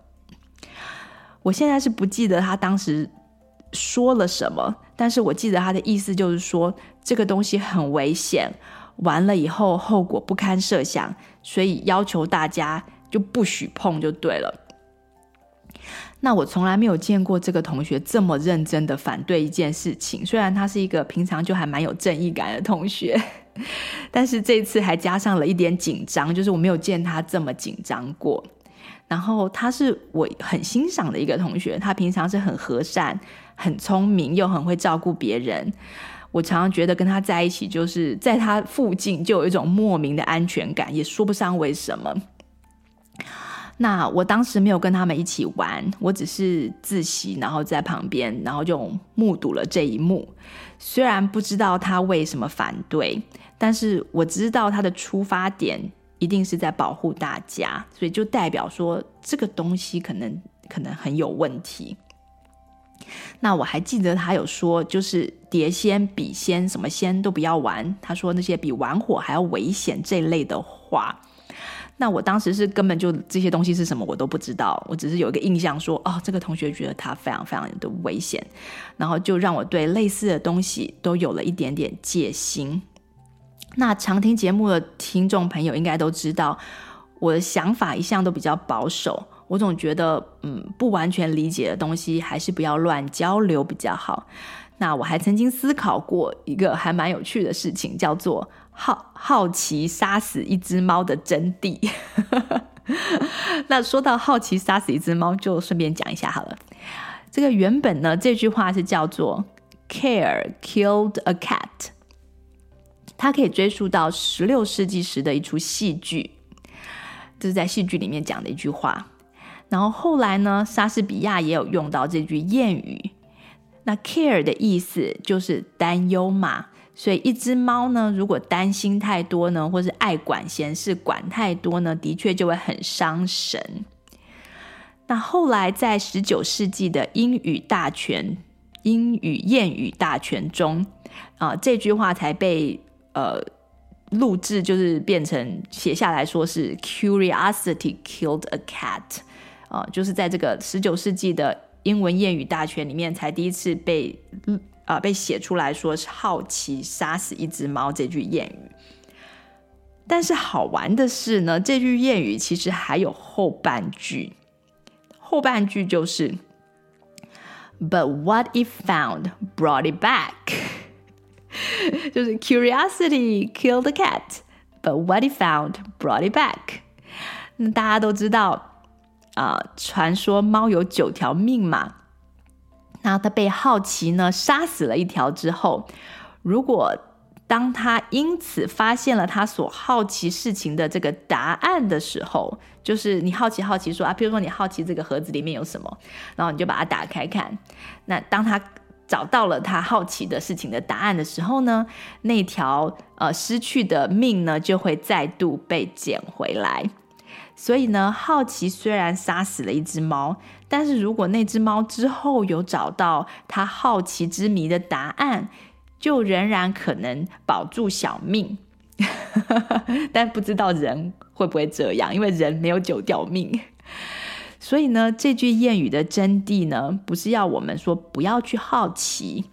我现在是不记得他当时说了什么，但是我记得他的意思就是说这个东西很危险。完了以后后果不堪设想，所以要求大家就不许碰就对了。那我从来没有见过这个同学这么认真的反对一件事情，虽然他是一个平常就还蛮有正义感的同学，但是这次还加上了一点紧张，就是我没有见他这么紧张过。然后他是我很欣赏的一个同学，他平常是很和善、很聪明，又很会照顾别人。我常常觉得跟他在一起，就是在他附近就有一种莫名的安全感，也说不上为什么。那我当时没有跟他们一起玩，我只是自习，然后在旁边，然后就目睹了这一幕。虽然不知道他为什么反对，但是我知道他的出发点一定是在保护大家，所以就代表说这个东西可能可能很有问题。那我还记得他有说，就是碟仙、笔仙，什么仙都不要玩。他说那些比玩火还要危险这类的话。那我当时是根本就这些东西是什么我都不知道，我只是有一个印象说，哦，这个同学觉得他非常非常的危险，然后就让我对类似的东西都有了一点点戒心。那常听节目的听众朋友应该都知道，我的想法一向都比较保守。我总觉得，嗯，不完全理解的东西还是不要乱交流比较好。那我还曾经思考过一个还蛮有趣的事情，叫做好好奇杀死一只猫的真谛。那说到好奇杀死一只猫，就顺便讲一下好了。这个原本呢，这句话是叫做 “Care killed a cat”，它可以追溯到十六世纪时的一出戏剧，这是在戏剧里面讲的一句话。然后后来呢，莎士比亚也有用到这句谚语。那 care 的意思就是担忧嘛，所以一只猫呢，如果担心太多呢，或是爱管闲事管太多呢，的确就会很伤神。那后来在十九世纪的英语大全、英语谚语大全中，啊、这句话才被呃录制，就是变成写下来说是 curiosity killed a cat。啊，就是在这个十九世纪的英文谚语大全里面，才第一次被啊、被写出来说是好奇杀死一只猫这句谚语。但是好玩的是呢，这句谚语其实还有后半句，后半句就是 But what it found brought it back，就是 curiosity killed the cat，but what it found brought it back。那大家都知道啊，传说猫有九条命嘛。那它被好奇呢杀死了一条之后，如果当他因此发现了他所好奇事情的这个答案的时候，就是你好奇好奇说啊，比如说你好奇这个盒子里面有什么，然后你就把它打开看。那当他找到了他好奇的事情的答案的时候呢，那条呃失去的命呢就会再度被捡回来。所以呢，好奇虽然杀死了一只猫，但是如果那只猫之后有找到它好奇之谜的答案，就仍然可能保住小命，但不知道人会不会这样，因为人没有九条命。所以呢，这句谚语的真谛呢，不是要我们说不要去好奇，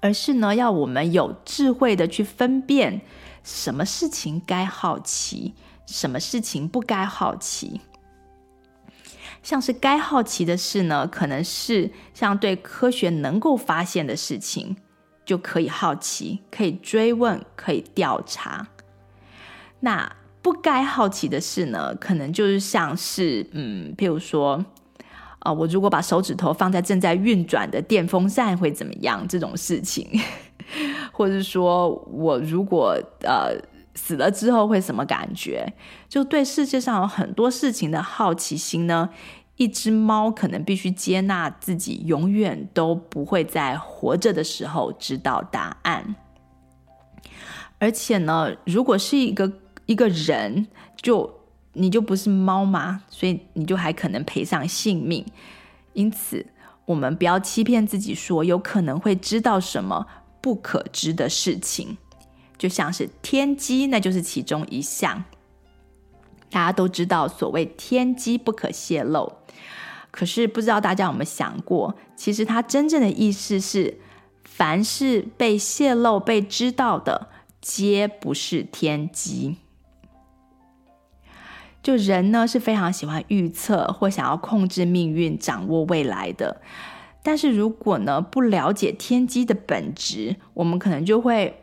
而是呢，要我们有智慧的去分辨什么事情该好奇，什么事情不该好奇。像是该好奇的事呢，可能是像对科学能够发现的事情。就可以好奇，可以追问，可以调查。那不该好奇的事呢？可能就是像是，嗯，譬如说，啊、我如果把手指头放在正在运转的电风扇会怎么样？这种事情，或者是说我如果呃死了之后会什么感觉？就对世界上有很多事情的好奇心呢？一只猫可能必须接纳自己永远都不会在活着的时候知道答案，而且呢，如果是一个一个人，就你就不是猫嘛，所以你就还可能赔上性命。因此，我们不要欺骗自己说有可能会知道什么不可知的事情，就像是天机，那就是其中一项。大家都知道，所谓天机不可泄露。可是不知道大家有没有想过，其实它真正的意思是，凡是被泄露、被知道的，皆不是天机。就人呢是非常喜欢预测或想要控制命运、掌握未来的。但是如果呢不了解天机的本质，我们可能就会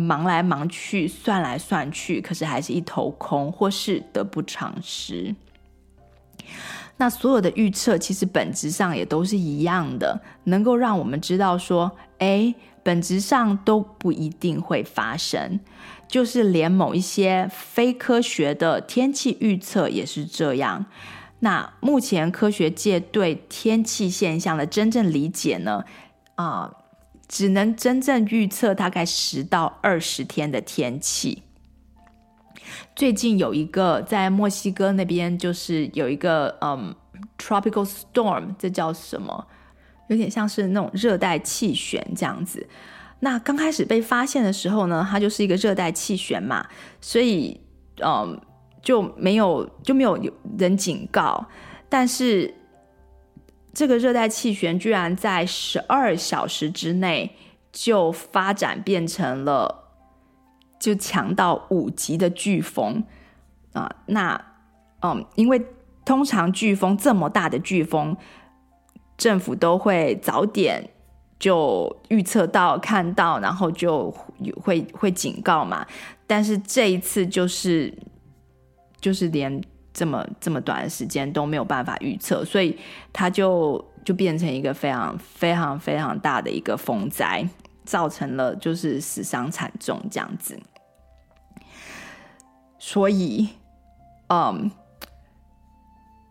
忙来忙去、算来算去，可是还是一头空，或是得不偿失。那所有的预测其实本质上也都是一样的，能够让我们知道说，诶，本质上都不一定会发生。就是连某一些非科学的天气预测也是这样。那目前科学界对天气现象的真正理解呢，啊、只能真正预测大概十到二十天的天气。最近有一个在墨西哥那边，就是有一个嗯，tropical storm，这叫什么？有点像是那种热带气旋这样子。那刚开始被发现的时候呢，它就是一个热带气旋嘛，所以嗯就没有就没有人警告。但是这个热带气旋居然在十二小时之内就发展变成了。就强到五级的飓风啊！那嗯，因为通常飓风这么大的飓风，政府都会早点就预测到、看到，然后就会会警告嘛。但是这一次就是就是连这么这么短的时间都没有办法预测，所以它就就变成一个非常非常非常大的一个风灾。造成了就是死伤惨重这样子，所以，嗯，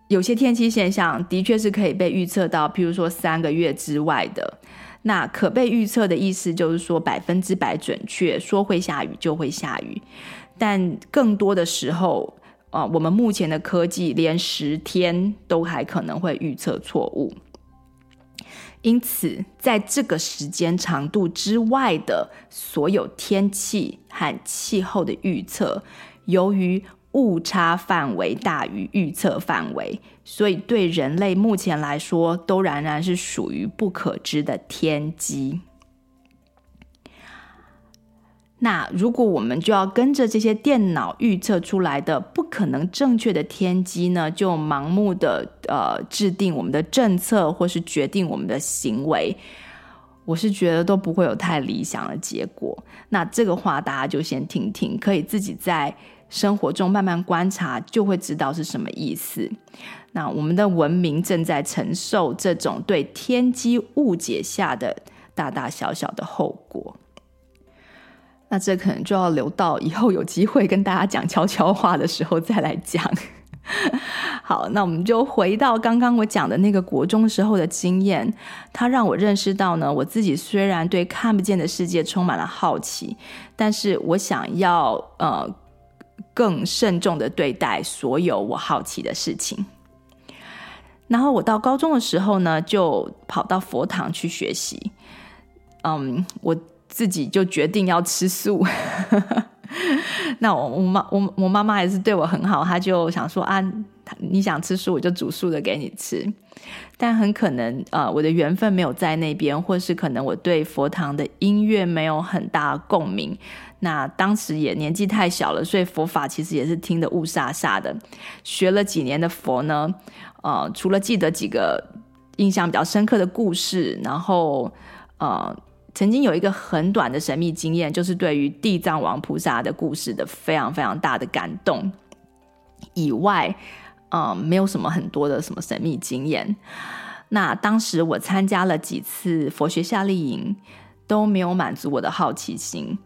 有些天气现象的确是可以被预测到，譬如说三个月之外的。那可被预测的意思就是说百分之百准确，说会下雨就会下雨。但更多的时候，啊，我们目前的科技连十天都还可能会预测错误。因此，在这个时间长度之外的所有天气和气候的预测，由于误差范围大于预测范围，所以对人类目前来说，都仍然是属于不可知的天机。那如果我们就要跟着这些电脑预测出来的可能正确的天机呢，就盲目的呃制定我们的政策，或是决定我们的行为。我是觉得都不会有太理想的结果。那这个话大家就先听听，可以自己在生活中慢慢观察，就会知道是什么意思。那我们的文明正在承受这种对天机误解下的大大小小的后果。那这可能就要留到以后有机会跟大家讲悄悄话的时候再来讲。好，那我们就回到刚刚我讲的那个国中时候的经验，它让我认识到呢，我自己虽然对看不见的世界充满了好奇，但是我想要呃更慎重的对待所有我好奇的事情。然后我到高中的时候呢，就跑到佛堂去学习。嗯，我自己就决定要吃素。那我我妈我我妈妈还是对我很好，她就想说啊，你想吃素，我就煮素的给你吃。但很可能呃，我的缘分没有在那边，或是可能我对佛堂的音乐没有很大共鸣。那当时也年纪太小了，所以佛法其实也是听得雾煞煞的。学了几年的佛呢，呃，除了记得几个印象比较深刻的故事，然后呃，曾经有一个很短的神秘经验，就是对于地藏王菩萨的故事的非常非常大的感动以外，嗯，没有什么很多的什么神秘经验。那当时我参加了几次佛学夏令营，都没有满足我的好奇心。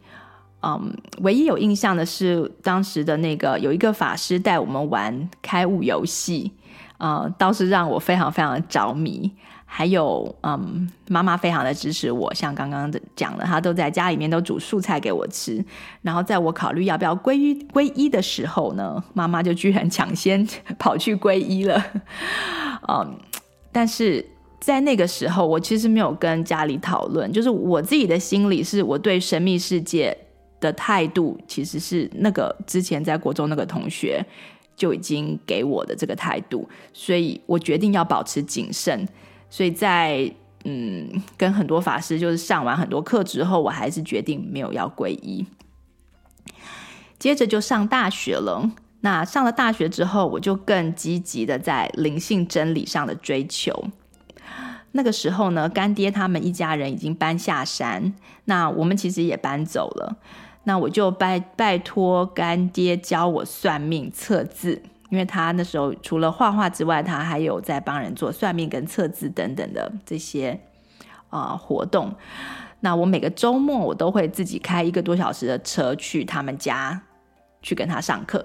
嗯，唯一有印象的是，当时的那个有一个法师带我们玩开悟游戏，呃，倒是让我非常非常的着迷。还有，嗯，妈妈非常的支持我，像刚刚的讲的，她都在家里面都煮素菜给我吃。然后在我考虑要不要皈依皈依的时候呢，妈妈就居然抢先跑去皈依了。嗯，但是在那个时候，我其实没有跟家里讨论，就是我自己的心里是我对神秘世界。的态度其实是那个之前在国中那个同学就已经给我的这个态度，所以我决定要保持谨慎。所以在嗯跟很多法师就是上完很多课之后，我还是决定没有要皈依。接着就上大学了。那上了大学之后，我就更积极的在灵性真理上的追求。那个时候呢，干爹他们一家人已经搬下山，那我们其实也搬走了。那我就拜拜托干爹教我算命测字，因为他那时候除了画画之外，他还有在帮人做算命跟测字等等的这些啊、呃、活动。那我每个周末我都会自己开一个多小时的车去他们家去跟他上课。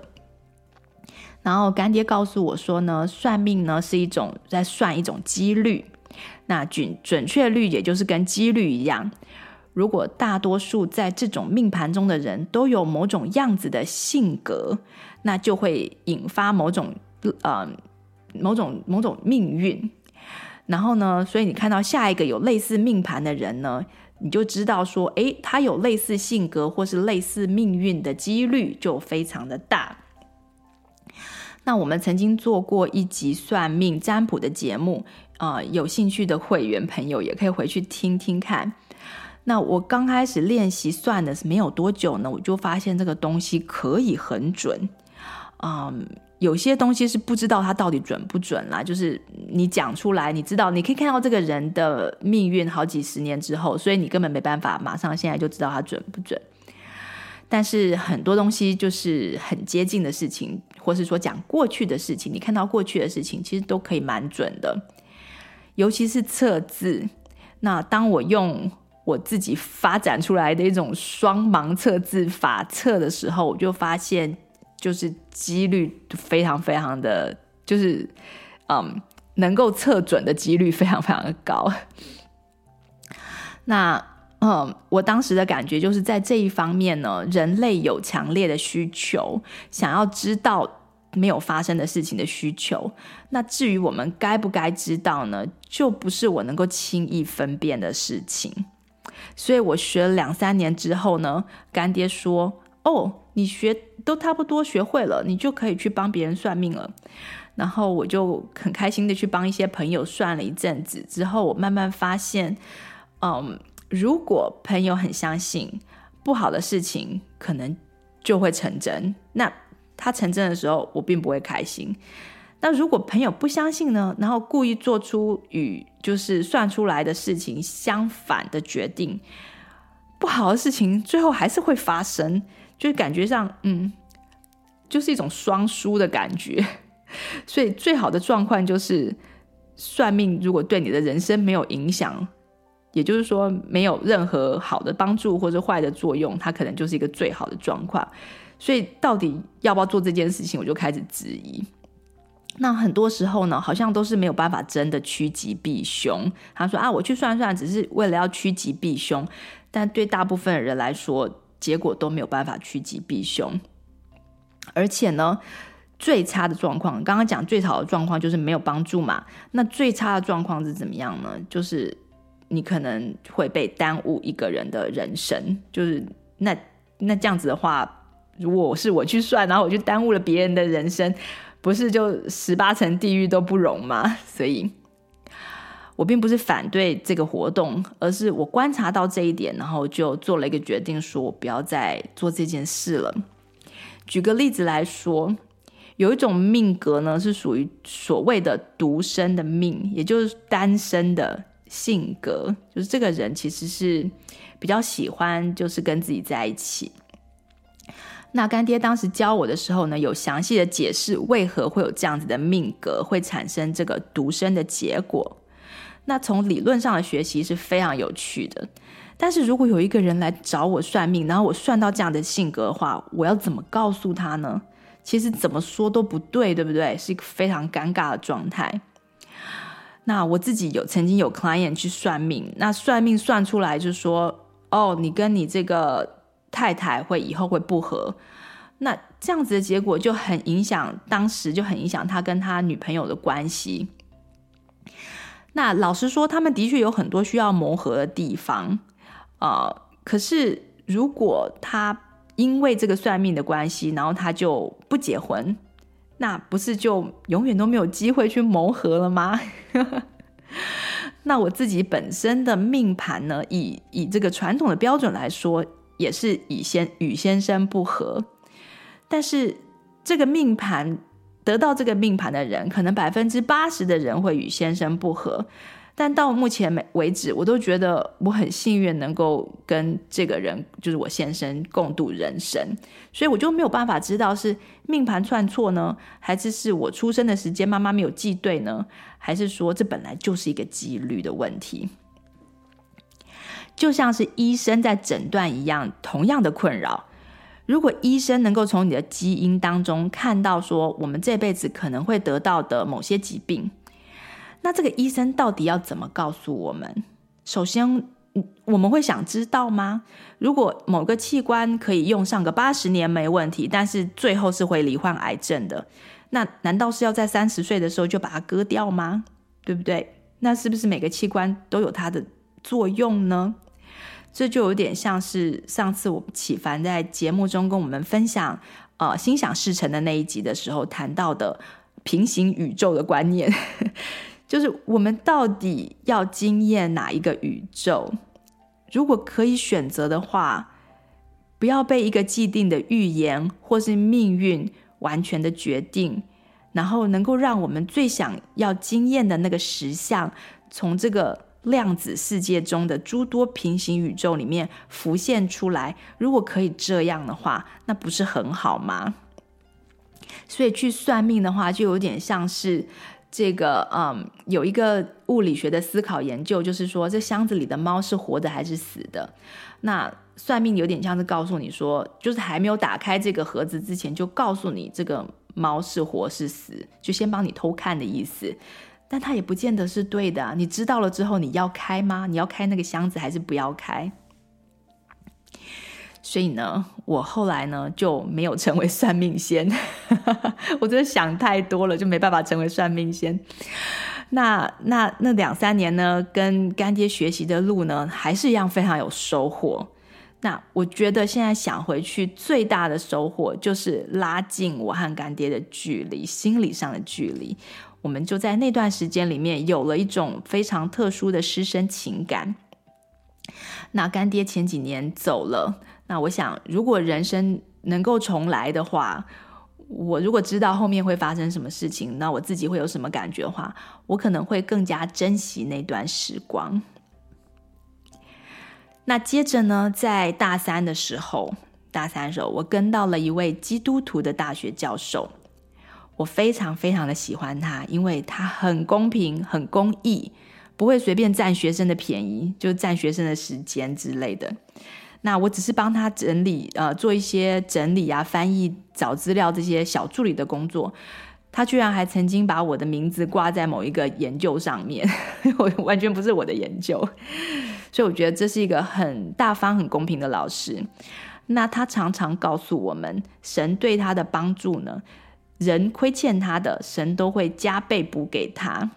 然后干爹告诉我说呢，算命呢是一种在算一种几率，那准准确率也就是跟几率一样。如果大多数在这种命盘中的人都有某种样子的性格，那就会引发某种呃某种某种命运。然后呢，所以你看到下一个有类似命盘的人呢，你就知道说，诶，他有类似性格或是类似命运的几率就非常的大。那我们曾经做过一集算命占卜的节目，呃，有兴趣的会员朋友也可以回去听听看。那我刚开始练习算的是没有多久呢，我就发现这个东西可以很准，嗯，有些东西是不知道它到底准不准啦，就是你讲出来，你知道你可以看到这个人的命运好几十年之后，所以你根本没办法马上现在就知道它准不准。但是很多东西就是很接近的事情，或是说讲过去的事情，你看到过去的事情，其实都可以蛮准的，尤其是测字。那当我用我自己发展出来的一种双盲测字法测的时候，我就发现，就是几率非常非常的，就是嗯，能够测准的几率非常非常的高。那嗯，我当时的感觉就是在这一方面呢，人类有强烈的需求，想要知道没有发生的事情的需求。那至于我们该不该知道呢，就不是我能够轻易分辨的事情。所以我学了两三年之后呢，干爹说：“哦，你学都差不多学会了，你就可以去帮别人算命了。”然后我就很开心的去帮一些朋友算了一阵子之后，我慢慢发现，嗯，如果朋友很相信，不好的事情可能就会成真。那他成真的时候，我并不会开心。那如果朋友不相信呢？然后故意做出与就是算出来的事情相反的决定，不好的事情最后还是会发生，就感觉上，嗯，就是一种双输的感觉。所以最好的状况就是，算命如果对你的人生没有影响，也就是说没有任何好的帮助或者坏的作用，它可能就是一个最好的状况。所以到底要不要做这件事情，我就开始质疑。那很多时候呢，好像都是没有办法真的趋吉避凶。他说啊，我去算算，只是为了要趋吉避凶，但对大部分人来说，结果都没有办法趋吉避凶。而且呢，最差的状况，刚刚讲最好的状况就是没有帮助嘛。那最差的状况是怎么样呢？就是你可能会被耽误一个人的人生。就是那那这样子的话，如果是我去算，然后我就耽误了别人的人生。不是就十八层地狱都不容吗？所以，我并不是反对这个活动，而是我观察到这一点，然后就做了一个决定，说我不要再做这件事了。举个例子来说，有一种命格呢，是属于所谓的独身的命，也就是单身的性格，就是这个人其实是比较喜欢就是跟自己在一起。那干爹当时教我的时候呢，有详细的解释为何会有这样子的命格，会产生这个独身的结果。那从理论上的学习是非常有趣的。但是如果有一个人来找我算命，然后我算到这样的性格的话，我要怎么告诉他呢？其实怎么说都不对，对不对？是一个非常尴尬的状态。那我自己有曾经有 client 去算命，那算命算出来就说，哦，你跟你这个。太太会以后会不和，那这样子的结果就很影响，当时就很影响他跟他女朋友的关系。那老实说，他们的确有很多需要磨合的地方啊、可是如果他因为这个算命的关系，然后他就不结婚，那不是就永远都没有机会去磨合了吗？那我自己本身的命盘呢，以以这个传统的标准来说。也是以先与先生不合，但是这个命盘得到这个命盘的人，可能百分之八十的人会与先生不合，但到目前为止，我都觉得我很幸运能够跟这个人，就是我先生共度人生，所以我就没有办法知道是命盘串错呢，还是是我出生的时间妈妈没有记对呢，还是说这本来就是一个几率的问题。就像是医生在诊断一样，同样的困扰。如果医生能够从你的基因当中看到说，我们这辈子可能会得到的某些疾病，那这个医生到底要怎么告诉我们？首先，我们会想知道吗？如果某个器官可以用上个八十年没问题，但是最后是会罹患癌症的，那难道是要在三十岁的时候就把它割掉吗？对不对？那是不是每个器官都有它的作用呢？这就有点像是上次我启凡在节目中跟我们分享，呃，心想事成的那一集的时候谈到的平行宇宙的观念，就是我们到底要经验哪一个宇宙？如果可以选择的话，不要被一个既定的预言或是命运完全的决定，然后能够让我们最想要经验的那个实相从这个。量子世界中的诸多平行宇宙里面浮现出来，如果可以这样的话，那不是很好吗？所以去算命的话，就有点像是这个，嗯，有一个物理学的思考研究，就是说这箱子里的猫是活的还是死的？那算命有点像是告诉你说，就是还没有打开这个盒子之前，就告诉你这个猫是活是死，就先帮你偷看的意思。但它也不见得是对的啊，你知道了之后，你要开吗？你要开那个箱子还是不要开？所以呢，我后来呢就没有成为算命仙，我真的想太多了，就没办法成为算命仙。那那那两三年呢，跟干爹学习的路呢，还是一样非常有收获。那我觉得现在想回去，最大的收获就是拉近我和干爹的距离，心理上的距离。我们就在那段时间里面有了一种非常特殊的师生情感。那干爹前几年走了，那我想如果人生能够重来的话，我如果知道后面会发生什么事情，那我自己会有什么感觉的话，我可能会更加珍惜那段时光。那接着呢，在大三的时候，大三的时候，我跟到了一位基督徒的大学教授，我非常非常的喜欢他，因为他很公平、很公义，不会随便占学生的便宜，就占学生的时间之类的。那我只是帮他整理，呃，做一些整理啊、翻译、找资料这些小助理的工作。他居然还曾经把我的名字挂在某一个研究上面，我完全不是我的研究。所以我觉得这是一个很大方、很公平的老师。那他常常告诉我们，神对他的帮助呢，人亏欠他的，神都会加倍补给他。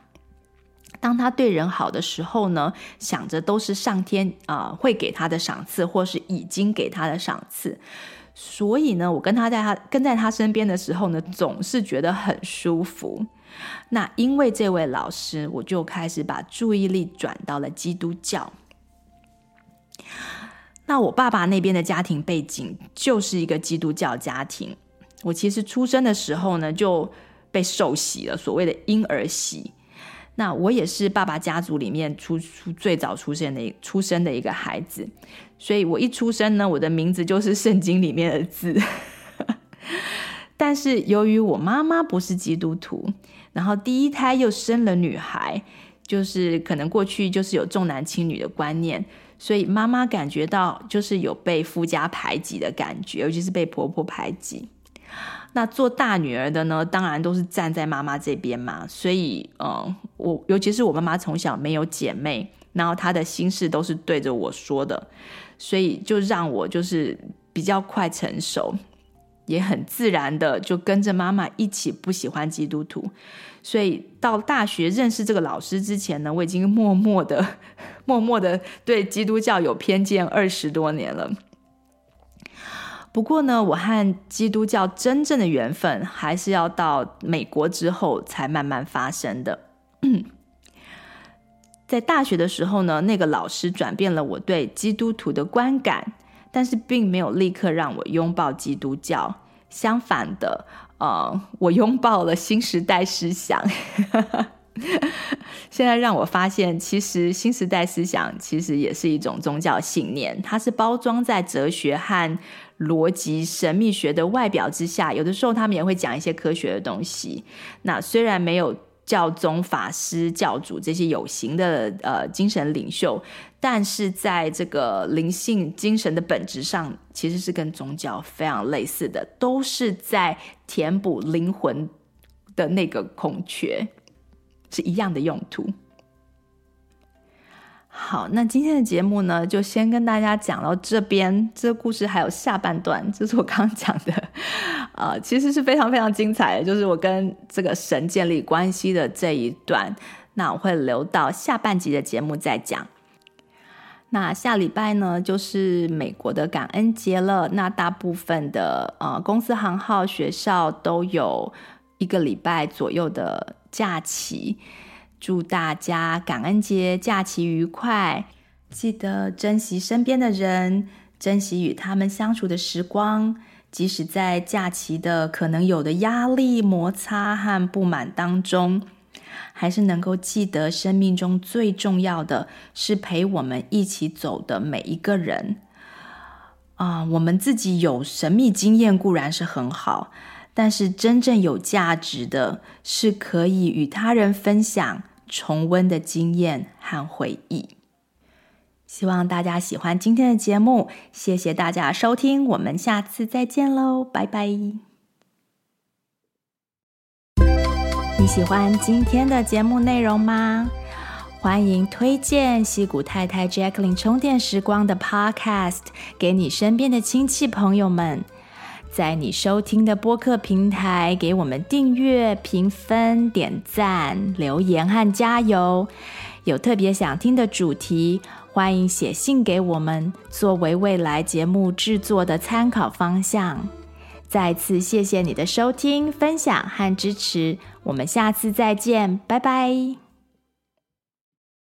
当他对人好的时候呢，想着都是上天啊、会给他的赏赐，或是已经给他的赏赐。所以呢，我跟他在他跟在他身边的时候呢，总是觉得很舒服。那因为这位老师，我就开始把注意力转到了基督教。那我爸爸那边的家庭背景就是一个基督教家庭。我其实出生的时候呢，就被受洗了，所谓的婴儿洗。那我也是爸爸家族里面出出最早出生的出生的一个孩子，所以我一出生呢，我的名字就是圣经里面的字。但是由于我妈妈不是基督徒，然后第一胎又生了女孩，就是可能过去就是有重男轻女的观念，所以妈妈感觉到就是有被夫家排挤的感觉，尤其是被婆婆排挤。那做大女儿的呢，当然都是站在妈妈这边嘛。所以，嗯，我尤其是我妈妈从小没有姐妹，然后她的心事都是对着我说的，所以就让我就是比较快成熟，也很自然的就跟着妈妈一起不喜欢基督徒。所以到大学认识这个老师之前呢，我已经默默的、默默的对基督教有偏见二十多年了。不过呢，我和基督教真正的缘分还是要到美国之后才慢慢发生的。在大学的时候呢，那个老师转变了我对基督徒的观感，但是并没有立刻让我拥抱基督教。相反的，呃，我拥抱了新时代思想。现在让我发现，其实新时代思想其实也是一种宗教信念，它是包装在哲学和逻辑、神秘学的外表之下。有的时候，他们也会讲一些科学的东西。那虽然没有教宗、法师、教主这些有形的呃精神领袖，但是在这个灵性精神的本质上，其实是跟宗教非常类似的，都是在填补灵魂的那个空缺。是一样的用途。好，那今天的节目呢，就先跟大家讲到这边。这个故事还有下半段，就是我刚刚讲的，呃，其实是非常非常精彩的，就是我跟这个神建立关系的这一段。那我会留到下半集的节目再讲。那下礼拜呢，就是美国的感恩节了。那大部分的呃公司行号、学校都有一个礼拜左右的。假期，祝大家感恩节假期愉快！记得珍惜身边的人，珍惜与他们相处的时光。即使在假期的可能有的压力、摩擦和不满当中，还是能够记得生命中最重要的是陪我们一起走的每一个人。啊、我们自己有神秘经验固然是很好。但是真正有价值的是可以与他人分享、重温的经验和回忆。希望大家喜欢今天的节目，谢谢大家收听，我们下次再见喽，拜拜！你喜欢今天的节目内容吗？欢迎推荐西谷太太 Jacqueline 充电时光的 Podcast 给你身边的亲戚朋友们。在你收听的播客平台，给我们订阅、评分、点赞、留言和加油。有特别想听的主题，欢迎写信给我们，作为未来节目制作的参考方向。再次谢谢你的收听、分享和支持，我们下次再见，拜拜。